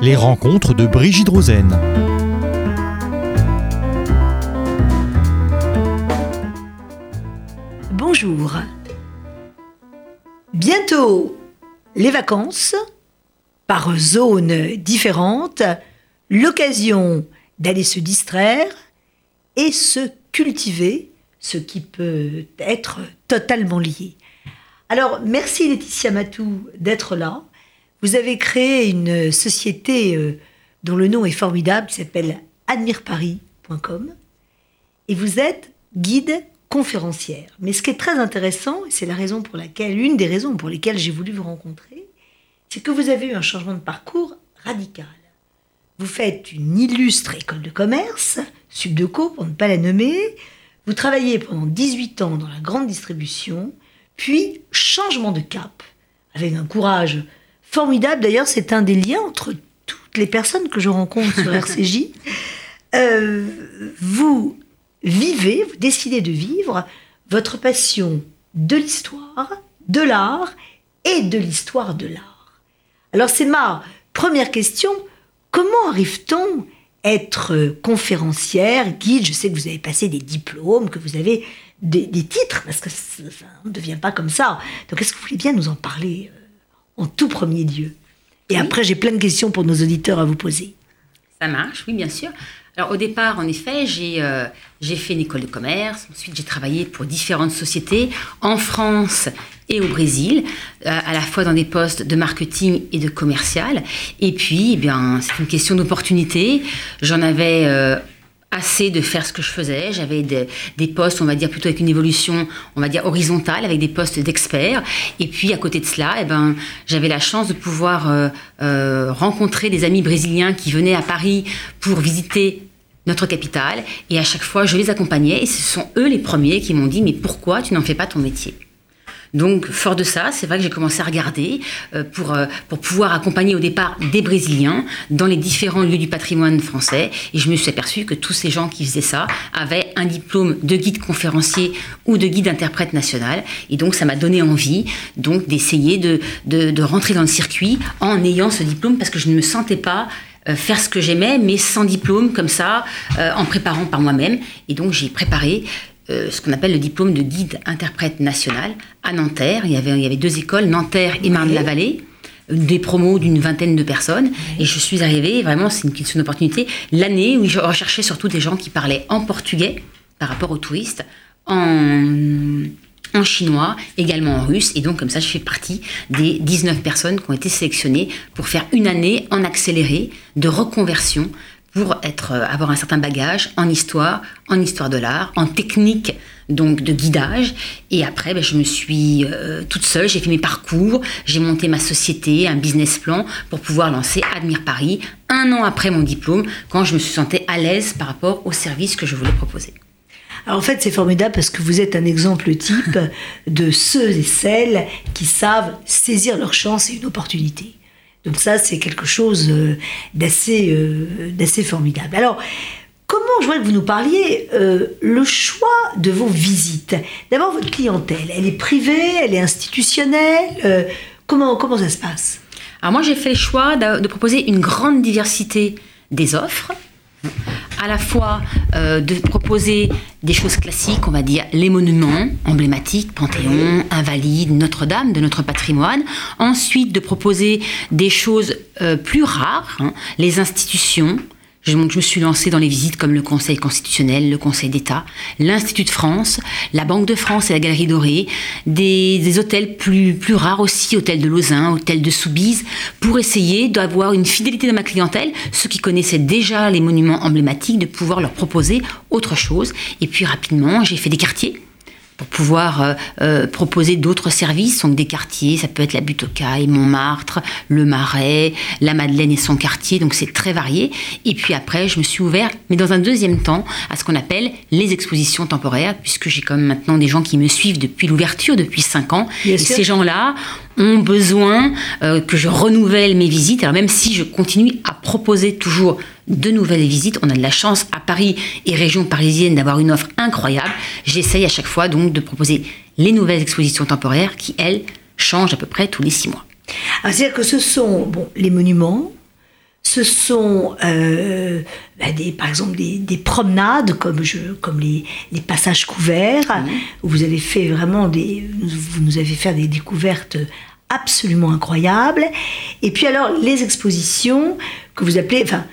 Les rencontres de Brigitte Rosen. Bonjour. Bientôt les vacances, par zones différentes, l'occasion d'aller se distraire et se cultiver, ce qui peut être totalement lié. Alors, merci Laetitia Matou d'être là. Vous avez créé une société euh, dont le nom est formidable, qui s'appelle admireparis.com. Et vous êtes guide conférencière. Mais ce qui est très intéressant, et c'est la raison pour laquelle, une des raisons pour lesquelles j'ai voulu vous rencontrer, c'est que vous avez eu un changement de parcours radical. Vous faites une illustre école de commerce, Subdeco pour ne pas la nommer, vous travaillez pendant 18 ans dans la grande distribution, puis, changement de cap, avec un courage formidable. D'ailleurs, c'est un des liens entre toutes les personnes que je rencontre sur RCJ. Euh, vous vivez, vous décidez de vivre votre passion de l'histoire, de l'art et de l'histoire de l'art. Alors, c'est ma première question. Comment arrive-t-on à être conférencière, guide? Je sais que vous avez passé des diplômes, que vous avez des, titres, parce que on ne devient pas comme ça. Donc, est-ce que vous voulez bien nous en parler euh, en tout premier lieu Et après, j'ai plein de questions pour nos auditeurs à vous poser. Ça marche, oui, bien sûr. Alors, au départ, en effet, j'ai euh, fait une école de commerce. Ensuite, j'ai travaillé pour différentes sociétés en France et au Brésil, euh, à la fois dans des postes de marketing et de commercial. Et puis, eh bien, c'est une question d'opportunité. J'en avais assez de faire ce que je faisais. J'avais des, postes, on va dire, plutôt avec une évolution, on va dire, horizontale, avec des postes d'experts. Et puis, à côté de cela, eh ben, j'avais la chance de pouvoir euh, euh, rencontrer des amis brésiliens qui venaient à Paris pour visiter notre capitale. Et à chaque fois, je les accompagnais. Et ce sont eux les premiers qui m'ont dit, mais pourquoi tu n'en fais pas ton métier? Donc, fort de ça, c'est vrai que j'ai commencé à regarder euh, pour, euh, pour pouvoir accompagner au départ des Brésiliens dans les différents lieux du patrimoine français. Et je me suis aperçue que tous ces gens qui faisaient ça avaient un diplôme de guide conférencier ou de guide interprète national. Et donc, ça m'a donné envie donc d'essayer de, de, rentrer dans le circuit en ayant ce diplôme parce que je ne me sentais pas euh, faire ce que j'aimais, mais sans diplôme, comme ça, en préparant par moi-même. Et donc j'ai préparé euh, ce qu'on appelle le diplôme de guide interprète national à Nanterre. Il y avait, il y avait deux écoles, Nanterre et Marne-la-Vallée des promos d'une vingtaine de personnes. Et je suis arrivée, vraiment, c'est une question d'opportunité, l'année où je recherchais surtout des gens qui parlaient en portugais par rapport aux touristes, en, en chinois, également en russe. Et donc, comme ça, je fais partie des 19 personnes qui ont été sélectionnées pour faire une année en accéléré de reconversion pour être, euh, avoir un certain bagage en histoire, en histoire de l'art, en technique donc de guidage. Et après, ben, je me suis euh, toute seule, j'ai fait mes parcours, j'ai monté ma société, un business plan pour pouvoir lancer Admire Paris un an après mon diplôme, quand je me suis sentie à l'aise par rapport au service que je voulais proposer. Alors en fait, c'est formidable parce que vous êtes un exemple type de ceux et celles qui savent saisir leur chance et une opportunité. Donc ça, c'est quelque chose euh, d'assez euh, d'assez formidable. Alors, comment, je voudrais que vous nous parliez, euh, le choix de vos visites? D'abord, votre clientèle, elle est privée, elle est institutionnelle comment, comment ça se passe? Alors moi, j'ai fait le choix de proposer une grande diversité des offres à la fois euh, de proposer des choses classiques, on va dire les monuments emblématiques, Panthéon, Invalides, Notre-Dame de notre patrimoine. Ensuite, de proposer des choses euh, plus rares, hein, les institutions, je, me suis lancée dans les visites comme le Conseil constitutionnel, le Conseil d'État, l'Institut de France, la Banque de France et la Galerie Dorée, des, hôtels plus, plus rares aussi, hôtel de Lausanne, hôtel de Soubise, pour essayer d'avoir une fidélité de ma clientèle, ceux qui connaissaient déjà les monuments emblématiques, de pouvoir leur proposer autre chose. Et puis rapidement, j'ai fait des quartiers pour pouvoir euh, euh, proposer d'autres services, donc des quartiers, ça peut être la Butte aux Montmartre, le Marais, la Madeleine et son quartier, donc c'est très varié. Et puis après, je me suis ouvert, mais dans un deuxième temps, à ce qu'on appelle les expositions temporaires, puisque j'ai quand même maintenant des gens qui me suivent depuis l'ouverture, depuis cinq ans. et ces gens-là ont besoin euh, que je renouvelle mes visites. Alors même si je continue à proposer toujours de nouvelles visites, on a de la chance à Paris et région parisienne d'avoir une offre incroyable. J'essaye à chaque fois donc de proposer les nouvelles expositions temporaires qui, elles, changent à peu près tous les six mois. C'est-à-dire que ce sont bon, les monuments, ce sont euh, bah, des, par exemple des, des, promenades comme, je, comme les, les passages couverts, où vous avez fait vraiment des, vous nous avez fait des découvertes absolument incroyables. Et puis alors les expositions que vous appelez, enfin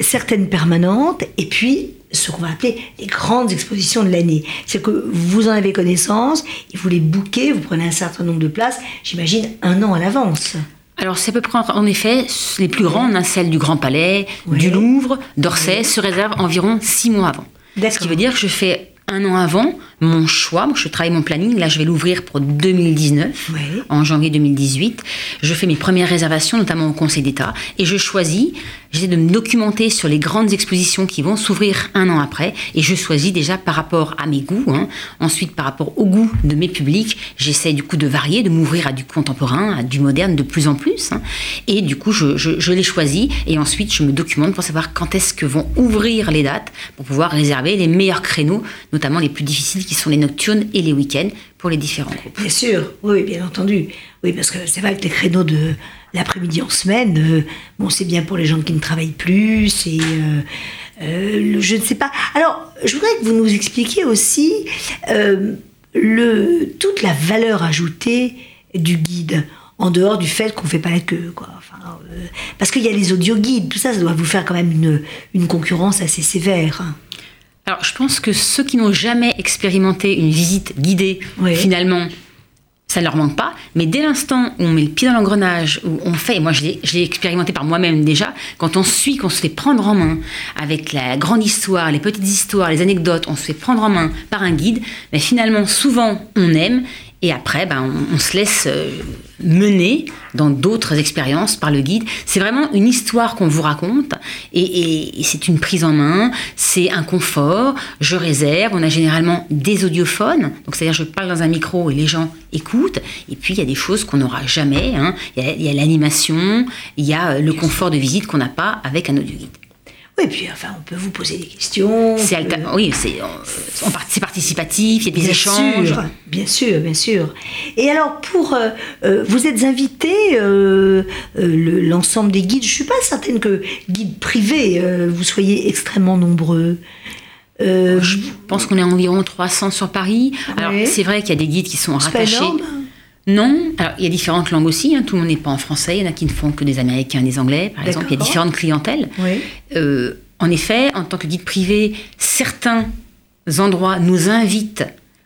certaines permanentes, et puis ce qu'on va appeler les grandes expositions de l'année. C'est que vous en avez connaissance, et vous les bouquez, vous prenez un certain nombre de places, j'imagine un an à l'avance. Alors c'est à peu près, en effet, les plus grandes, hein, celles du Grand Palais, du Louvre, d'Orsay, se réservent environ six mois avant. Ce qui veut dire que je fais un an avant mon choix. je travaille mon planning. Là, je vais l'ouvrir pour 2019, en janvier 2018. Je fais mes premières réservations, notamment au Conseil d'État, et je choisis. J'essaie de me documenter sur les grandes expositions qui vont s'ouvrir un an après, et je choisis déjà par rapport à mes goûts. Hein. Ensuite, par rapport au goût de mes publics, j'essaie du coup de varier, de m'ouvrir à du contemporain, à du moderne de plus en plus. Hein. Et du coup, je, je les choisis, et ensuite, je me documente pour savoir quand est-ce que vont ouvrir les dates pour pouvoir réserver les meilleurs créneaux, notamment les plus difficiles qui sont les nocturnes et les week-ends pour les différents groupes. Bien sûr, oui, bien entendu. Oui, parce que c'est vrai que les créneaux de l'après-midi en semaine, euh, bon, c'est bien pour les gens qui ne travaillent plus, et euh, euh, je ne sais pas. Alors, je voudrais que vous nous expliquiez aussi le, toute la valeur ajoutée du guide en dehors du fait qu'on fait pas la queue, quoi. parce qu'il y a les audio guides, tout ça, ça doit vous faire quand même une, une concurrence assez sévère. Alors, je pense que ceux qui n'ont jamais expérimenté une visite guidée, finalement, ça ne leur manque pas. Mais dès l'instant où on met le pied dans l'engrenage, où on fait, moi je l'ai expérimenté par moi-même déjà, quand on suit, qu'on se fait prendre en main avec la grande histoire, les petites histoires, les anecdotes, on se fait prendre en main par un guide, mais finalement, souvent, on aime et après, ben, on, se laisse mener dans d'autres expériences par le guide. C'est vraiment une histoire qu'on vous raconte et, c'est une prise en main, c'est un confort. Je réserve, on a généralement des audiophones, donc c'est-à-dire je parle dans un micro et les gens écoutent. Et puis il y a des choses qu'on n'aura jamais. Hein. Il y a l'animation, il y a le confort de visite qu'on n'a pas avec un audio guide. Oui, puis enfin, on peut vous poser des questions. C'est oui, c'est participatif, il y a des échanges. bien sûr, bien sûr. Et alors, pour euh, euh, vous êtes invité, euh, l'ensemble des guides. Je suis pas certaine que guides privés, vous soyez extrêmement nombreux. je pense qu'on est environ 300 sur Paris. Alors, c'est vrai qu'il y a des guides qui sont rattachés. Non, alors il y a différentes langues aussi, hein. tout le monde n'est pas en français, il y en a qui ne font que des Américains et des Anglais, par exemple, il y a différentes clientèles. Euh, en effet, en tant que guide privé, certains endroits nous invitent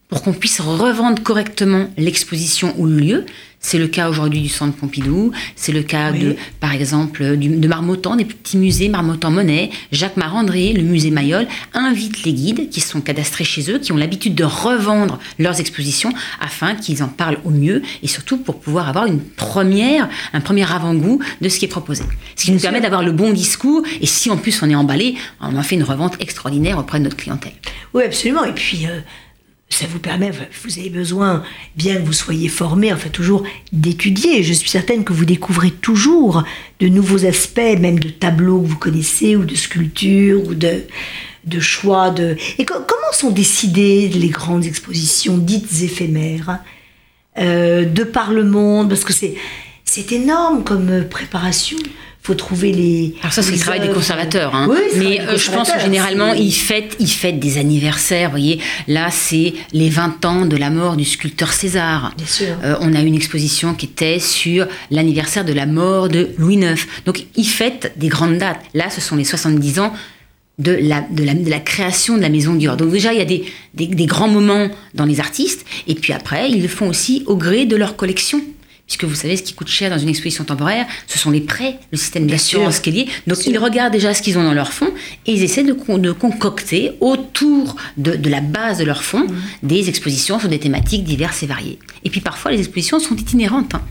pour qu'on puisse revendre correctement l'exposition ou le lieu. C'est le cas aujourd'hui du Centre Pompidou, c'est le cas de, par exemple, de Marmottan, des petits musées Marmottan Monet, Jacques Marandré, le musée Mayol, invitent les guides qui sont cadastrés chez eux, qui ont l'habitude de revendre leurs expositions afin qu'ils en parlent au mieux et surtout pour pouvoir avoir une première, un premier avant-goût de ce qui est proposé. Ce qui nous permet d'avoir le bon discours et si en plus on est emballé, on en fait une revente extraordinaire auprès de notre clientèle. Oui, absolument. Et puis, euh, ça vous permet, vous avez besoin, bien que vous soyez formé, enfin toujours d'étudier. Je suis certaine que vous découvrez toujours de nouveaux aspects, même de tableaux que vous connaissez, ou de sculptures, ou de, de choix. De... Et comment sont décidées les grandes expositions dites éphémères euh, de par le monde? Parce que c'est, c'est énorme comme préparation faut trouver les. Alors ça, c'est le travail des conservateurs. Hein. Mais euh, je pense que généralement, ils fêtent, ils fêtent des anniversaires. Vous voyez, là, c'est les 20 ans de la mort du sculpteur César. Bien sûr. Euh, on a une exposition qui était sur l'anniversaire de la mort de Louis IX. Donc, ils fêtent des grandes dates. Là, ce sont les 70 ans de la, de la, de la création de la Maison Dior. Donc déjà, il y a des, des, des grands moments dans les artistes, et puis après, ils le font aussi au gré de leur collection puisque vous savez, ce qui coûte cher dans une exposition temporaire, ce sont les prêts, le système d'assurance qui est lié. Donc ils regardent déjà ce qu'ils ont dans leur fonds et ils essaient de, de concocter autour de, de, la base de leur fonds mmh. des expositions sur des thématiques diverses et variées. Et puis parfois, les expositions sont itinérantes. Hein.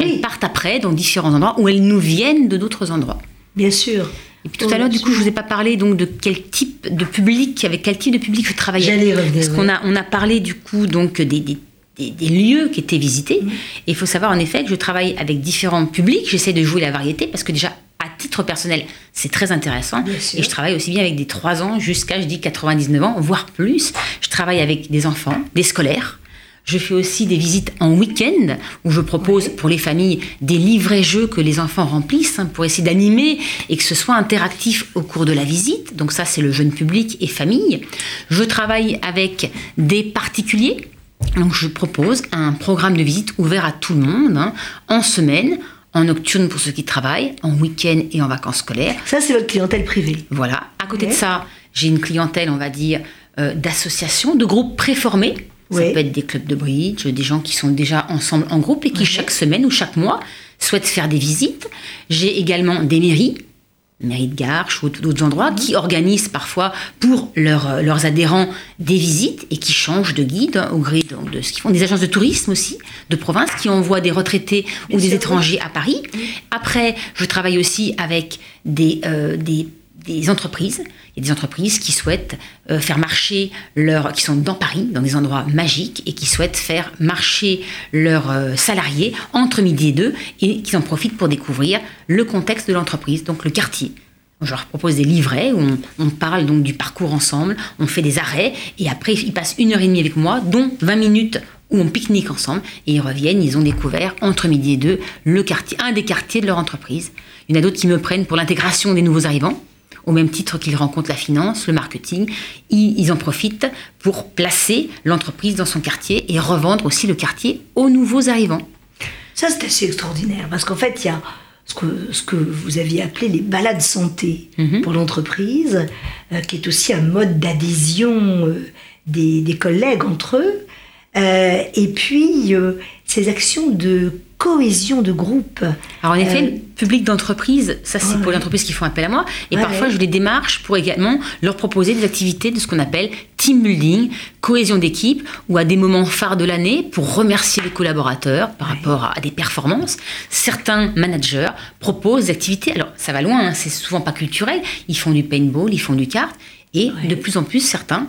Elles partent après dans différents endroits ou elles nous viennent de d'autres endroits. Bien sûr. Et puis tout à l'heure, du coup, je vous ai pas parlé donc de quel type de public, avec quel type de public je travaillais. J'allais revenir. Parce qu'on a, on a parlé du coup donc des, des des, lieux qui étaient visités. Et il faut savoir en effet que je travaille avec différents publics. J'essaie de jouer la variété parce que déjà, à titre personnel, c'est très intéressant. Et je travaille aussi bien avec des 3 ans jusqu'à, je dis, 99 ans, voire plus. Je travaille avec des enfants, des scolaires. Je fais aussi des visites en week-end où je propose pour les familles des livrets jeux que les enfants remplissent hein, pour essayer d'animer et que ce soit interactif au cours de la visite. Donc ça, c'est le jeune public et famille. Je travaille avec des particuliers. Donc je propose un programme de visite ouvert à tout le monde hein, en semaine en nocturne pour ceux qui travaillent, en week-end et en vacances scolaires. Ça, c'est votre clientèle privée. Voilà. À côté de ça, j'ai une clientèle, on va dire, euh, d'associations, de groupes préformés. Ça peut être des clubs de bridge, des gens qui sont déjà ensemble en groupe et qui chaque semaine ou chaque mois souhaitent faire des visites. J'ai également des mairies mairie de Garches ou d'autres endroits, mhm. qui organisent parfois pour euh, leurs adhérents des visites et qui changent de guide au gré de ce qu'ils font. Des agences de tourisme aussi, de province, qui envoient des retraités ou des étrangers à Paris. Après, je travaille aussi avec des, euh, des des entreprises. Il y a des entreprises qui souhaitent euh, faire marcher leurs, qui sont dans Paris, dans des endroits magiques, et qui souhaitent faire marcher leurs euh, salariés entre midi et deux, et qui en profitent pour découvrir le contexte de l'entreprise, donc le quartier. Je leur propose des livrets où on, on, parle donc du parcours ensemble, on fait des arrêts, et après ils passent une heure et demie avec moi, dont 20 minutes où on pique-nique ensemble, et ils reviennent, ils ont découvert entre midi et deux le quartier, un des quartiers de leur entreprise. Il y en a d'autres qui me prennent pour l'intégration des nouveaux arrivants au même titre qu'ils rencontrent la finance, le marketing, ils, en profitent pour placer l'entreprise dans son quartier et revendre aussi le quartier aux nouveaux arrivants. Ça, c'est assez extraordinaire, parce qu'en fait, il y a ce que, ce que vous aviez appelé les balades santé mhm. pour l'entreprise, euh, qui est aussi un mode d'adhésion euh, des, collègues entre eux, euh, et puis ces actions de cohésion de groupe. Alors en effet, euh, public d'entreprise, ça c'est pour les entreprises qui font appel à moi. Et parfois, je les démarche pour également leur proposer des activités de ce qu'on appelle team building, cohésion d'équipe, ou à des moments phares de l'année pour remercier les collaborateurs par rapport à des performances. Certains managers proposent des activités. Alors ça va loin, hein, c'est souvent pas culturel. Ils font du paintball, ils font du kart, et de plus en plus certains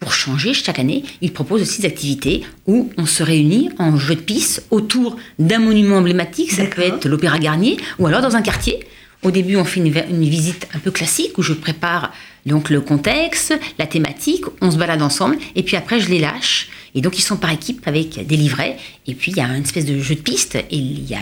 pour changer chaque année, ils proposent aussi des activités où on se réunit en jeu de piste autour d'un monument emblématique, ça peut être l'Opéra Garnier, ou alors dans un quartier. Au début, on fait une, visite un peu classique où je prépare donc le contexte, la thématique, on se balade ensemble, et puis après je les lâche. Et donc ils sont par équipe avec des livrets, et puis il y a une espèce de jeu de piste, et il y a,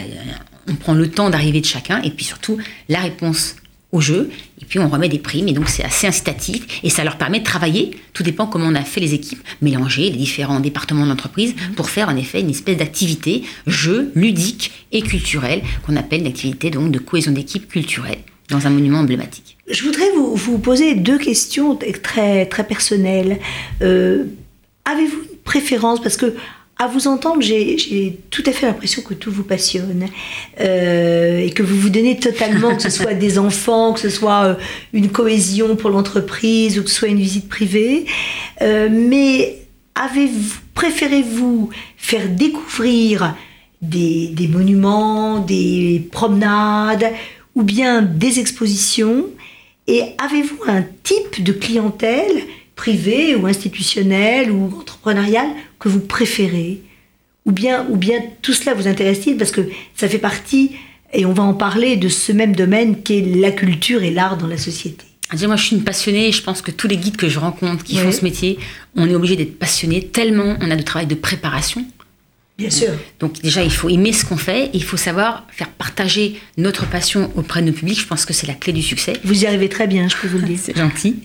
on prend le temps d'arriver de chacun, et puis surtout la réponse au jeu, et puis on remet des primes, et donc c'est assez incitatif, et ça leur permet de travailler, tout dépend comment on a fait les équipes, mélanger les différents départements de l'entreprise mhm. pour faire en effet une espèce d'activité, jeu, ludique et culturel, qu'on appelle l'activité donc de cohésion d'équipe culturelle dans un monument emblématique. Je voudrais vous, vous poser deux questions très, très personnelles. Euh, avez-vous une préférence? Parce que à vous entendre, j'ai tout à fait l'impression que tout vous passionne euh, et que vous vous donnez totalement, que ce soit des enfants, que ce soit euh, une cohésion pour l'entreprise ou que ce soit une visite privée. Euh, mais avez-vous, préférez-vous faire découvrir des, des, monuments, des promenades ou bien des expositions? Et avez-vous un type de clientèle privée ou institutionnelle ou entrepreneuriale que vous préférez ou bien, ou bien tout cela vous intéresse-t-il parce que ça fait partie, et on va en parler, de ce même domaine qu'est la culture et l'art dans la société moi, je suis une passionnée. Je pense que tous les guides que je rencontre qui font ce métier, on est obligé d'être passionné tellement on a de travail de préparation Bien sûr. Donc déjà, il faut aimer ce qu'on fait, et il faut savoir faire partager notre passion auprès de nos publics. Je pense que c'est la clé du succès. Vous y arrivez très bien, je peux vous le dire. c'est gentil.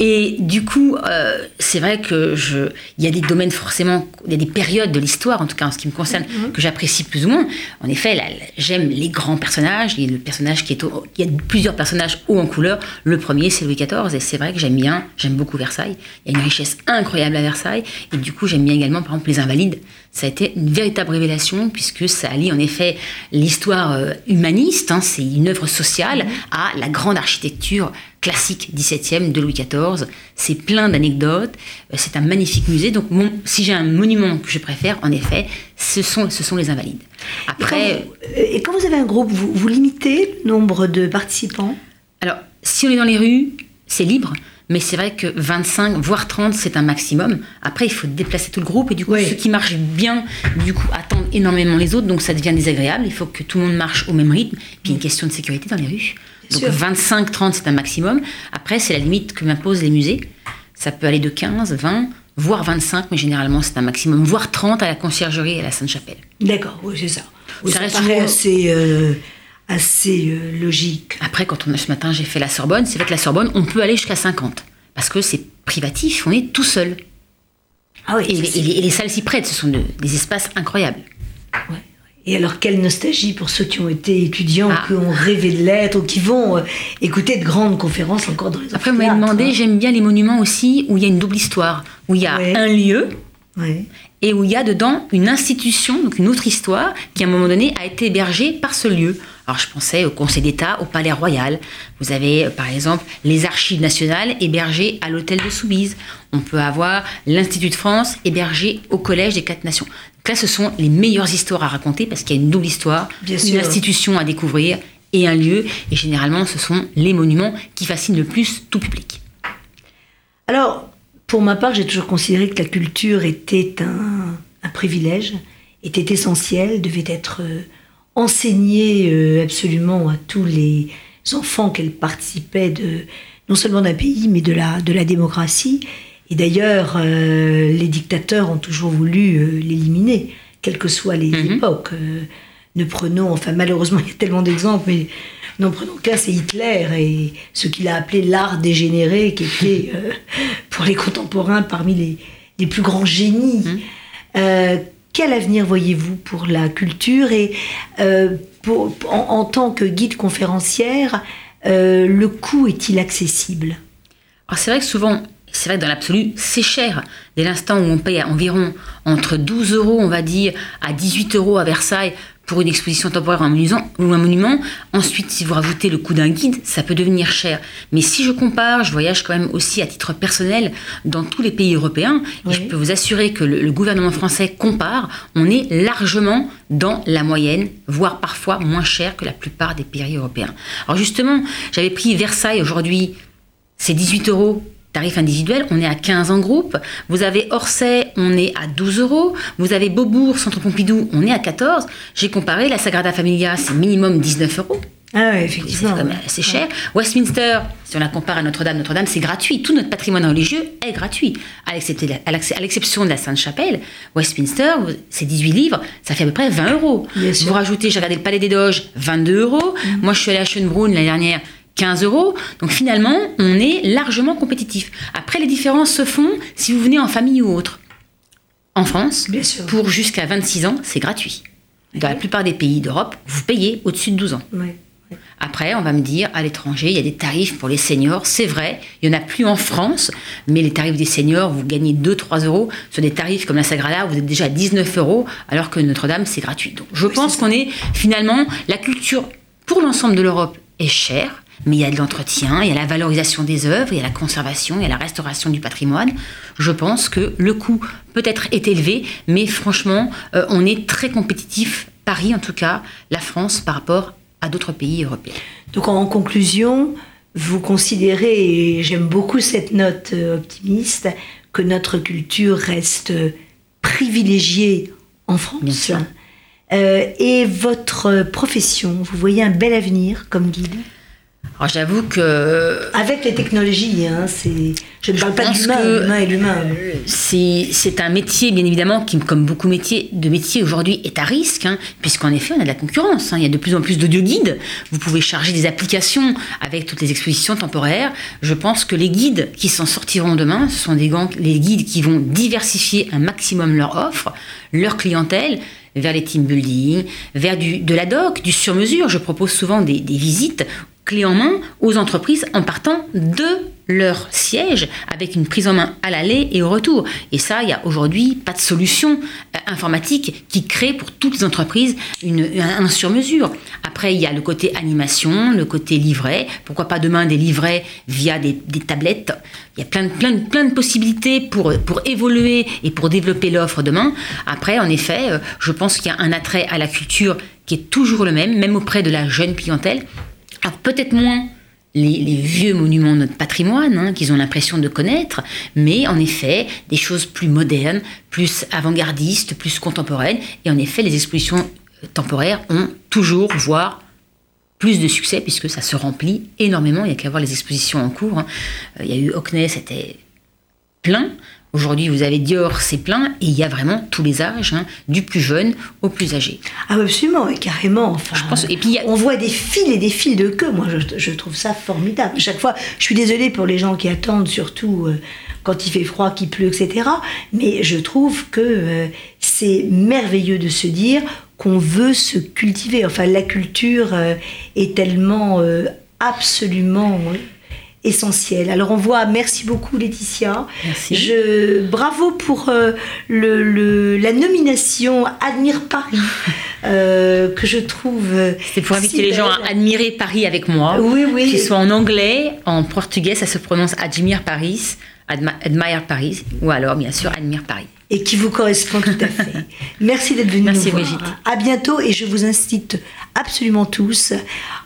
Et du coup, euh, c'est vrai que je, il y a des domaines forcément, il y a des périodes de l'histoire, en tout cas en ce qui me concerne, mhm. que j'apprécie plus ou moins. En effet, j'aime les grands personnages. Il y a le personnage qui est, il y a plusieurs personnages hauts en couleur. Le premier, c'est Louis XIV, et c'est vrai que j'aime bien, j'aime beaucoup Versailles. Il y a une richesse incroyable à Versailles, et du coup, j'aime bien également, par exemple, les Invalides. Ça a été une véritable révélation puisque ça allie en effet l'histoire euh, humaniste, hein, c'est une œuvre sociale, à la grande architecture classique 17e de Louis XIV. C'est plein d'anecdotes, euh, c'est un magnifique musée. Donc si j'ai un monument que je préfère, en effet, ce sont, ce sont les Invalides. Après, et quand, vous, avez un groupe, vous, vous limitez le nombre de participants? Alors, si on est dans les rues, c'est libre. Mais c'est vrai que 25, voire 30, c'est un maximum. Après, il faut déplacer tout le groupe. Et du coup, ceux qui marchent bien, du coup, attendent énormément les autres. Donc, ça devient désagréable. Il faut que tout le monde marche au même rythme. Puis, il y a une question de sécurité dans les rues. Donc, 25, 30, c'est un maximum. Après, c'est la limite que m'imposent les musées. Ça peut aller de 15, 20, voire 25, mais généralement c'est un maximum, voire 30 à la conciergerie et à la Sainte-Chapelle. D'accord, oui, c'est ça. Ça ça reste paraît toujours- assez, euh, assez euh, logique. Après, quand on, ce matin j'ai fait la Sorbonne, c'est vrai que la Sorbonne, on peut aller jusqu'à 50, parce que c'est privatif, on est tout seul. Ah oui, Et, les- c'est- et les, et les salles s'y prêtent, ce sont de- des espaces incroyables. ouais. Et alors, quelle nostalgie pour ceux qui ont été étudiants, Ah. qui ont rêvé de l'être, ou qui vont euh, écouter de grandes conférences encore dans les Après, vous m'avez demandé, hein. j'aime bien les monuments aussi où il y a une double histoire, où il y a Ouais. un lieu Ouais. et où il y a dedans une institution, donc une autre histoire, qui à un moment donné a été hébergée par ce lieu. Alors je pensais au Conseil d'État, au Palais Royal. Vous avez euh, par exemple les archives nationales hébergées à l'hôtel de Soubise. On peut avoir l'Institut de France hébergé au Collège des Quatre Nations. Donc là, ce sont les meilleures histoires à raconter parce qu'il y a une double histoire, Bien une sûr. institution à découvrir et un lieu. Et généralement, ce sont les monuments qui fascinent le plus tout public. Alors, pour ma part, j'ai toujours considéré que la culture était un, un privilège, était essentielle, devait être enseignée euh, absolument à tous les enfants qu'elle participait de non seulement d'un pays, mais de la, de la démocratie. Et d'ailleurs, euh, les dictateurs ont toujours voulu euh, l'éliminer, quelles que soient les Mhm. époques. Euh, ne prenons, enfin malheureusement il y a tellement d'exemples, mais n'en prenons qu'un, c'est Hitler et ce qu'il a appelé l'art dégénéré, qui était euh, pour les contemporains parmi les, les plus grands génies. Mhm. Quel avenir voyez-vous pour la culture et euh, en tant que guide conférencière, euh, le coût est-il accessible? Alors c'est vrai que souvent, c'est vrai que dans l'absolu, c'est cher. Dès l'instant où on paye environ entre 12 euros, on va dire, à 18 euros à Versailles pour une exposition temporaire ou un monument, ou un monument, ensuite si vous rajoutez le coût d'un guide, ça peut devenir cher. Mais si je compare, je voyage quand même aussi à titre personnel dans tous les pays européens, et je peux vous assurer que le, le gouvernement français compare, on est largement dans la moyenne, voire parfois moins cher que la plupart des pays européens. Alors justement, j'avais pris Versailles aujourd'hui, c'est 18 euros. Tarif individuel, on est à 15 en groupe. Vous avez Orsay, on est à 12 euros. Vous avez Beaubourg, Centre Pompidou, on est à 14. J'ai comparé, la Sagrada Familia, c'est minimum 19 euros. Ah C'est effectivement. assez cher. Westminster, si on la compare à Notre-Dame, Notre-Dame, c'est gratuit. Tout notre patrimoine religieux est gratuit. À l'exception de la Sainte-Chapelle, Westminster, c'est 18 livres, ça fait à peu près 20 euros. Bien sûr. Vous rajoutez, j'ai regardé le Palais des Doges, 22 euros. Moi, je suis allée à Schönbrunn l'année dernière, 15 euros. Donc finalement, on est largement compétitif. Après, les différences se font si vous venez en famille ou autre. En France, Bien sûr. pour jusqu'à 26 ans, c'est gratuit. Dans la plupart des pays d'Europe, vous payez au-dessus de 12 ans. Après, on va me dire, à l'étranger, il y a des tarifs pour les seniors. C'est vrai, il n'y en a plus en France, mais les tarifs des seniors, vous gagnez 2-3 euros. Sur des tarifs comme la Sagrada, vous êtes déjà à 19 euros, alors que Notre-Dame, c'est gratuit. Donc, je pense qu'on est finalement, la culture pour l'ensemble de l'Europe est chère, mais il y a de l'entretien, il y a la valorisation des œuvres, il y a la conservation, il y a la restauration du patrimoine. Je pense que le coût peut-être est élevé, mais franchement, euh, on est très compétitif, Paris en tout cas, la France par rapport à d'autres pays européens. Donc en conclusion, vous considérez, et j'aime beaucoup cette note euh, optimiste, que notre culture reste privilégiée en France. Bien sûr. Euh, et votre profession, vous voyez un bel avenir comme guide Alors j'avoue que Avec les technologies, hein, c'est... je ne parle pas pense de l'humain, que- l'humain est l'humain. c'est un métier, bien évidemment, qui, comme beaucoup métiers, de métiers aujourd'hui, est à risque, hein, puisqu'en effet, on a de la concurrence. hein. Il y a de plus en plus d'audio-guides. Vous pouvez charger des applications avec toutes les expositions temporaires. Je pense que les guides qui s'en sortiront demain, ce sont des les guides qui vont diversifier un maximum leur offre, leur clientèle, vers les team building, vers du, de la doc, du sur-mesure. Je propose souvent des, des visites clés en main aux entreprises en partant de leur siège avec une prise en main à l'aller et au retour. Et ça, il n'y a aujourd'hui pas de solution euh, informatique qui crée pour toutes les entreprises une, un, un sur-mesure. Après, il y a le côté animation, le côté livret. Pourquoi pas demain des livrets via des, des tablettes? Il y a plein de, plein, de, plein de possibilités pour, pour évoluer et pour développer l'offre demain. Après, en effet, euh, je pense qu'il y a un attrait à la culture qui est toujours le même, même auprès de la jeune clientèle. Alors peut-être moins les, vieux monuments de notre patrimoine hein, qu'ils ont l'impression de connaître, mais en effet des choses plus modernes, plus avant-gardistes, plus contemporaines. Et en effet, les expositions euh, temporaires ont toujours, voire plus de succès puisque ça se remplit énormément. Il n'y a qu'à voir les expositions en cours. hein. Euh, Il y a eu Hockney, c'était plein. Aujourd'hui, vous avez Dior, c'est plein, et il y a vraiment tous les âges, hein, du plus jeune au plus âgé. Ah, absolument, et carrément. Enfin, Je pense- et puis a- On voit des fils et des fils de queue. Moi, je, je trouve ça formidable. Chaque fois, je suis désolée pour les gens qui attendent, surtout euh, quand il fait froid, qu'il pleut, etc. Mais je trouve que euh, c'est merveilleux de se dire qu'on veut se cultiver. Enfin, la culture euh, est tellement absolument essentielle. Alors, on voit, merci beaucoup Laetitia. Merci. Je, bravo pour euh, le, le- la nomination Admire Paris, euh, que je trouve. euh, C'est pour inviter si les gens à admirer Paris avec moi. Oui, oui. Que ce soit en anglais, en portugais, ça se prononce Admire Paris, Admire Paris, ou alors, bien sûr, Admire Paris. et qui vous correspond tout à fait. Merci d'être venu Merci, nous voir. Brigitte. À bientôt et je vous incite absolument tous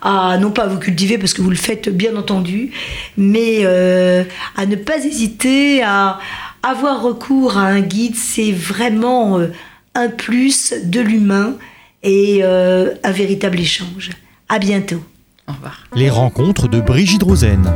à non pas vous cultiver parce que vous le faites bien entendu, mais euh, à ne pas hésiter à avoir recours à un guide. C'est vraiment euh, un plus de l'humain et euh, un véritable échange. À bientôt. Au revoir. Les rencontres de Brigitte Rosen.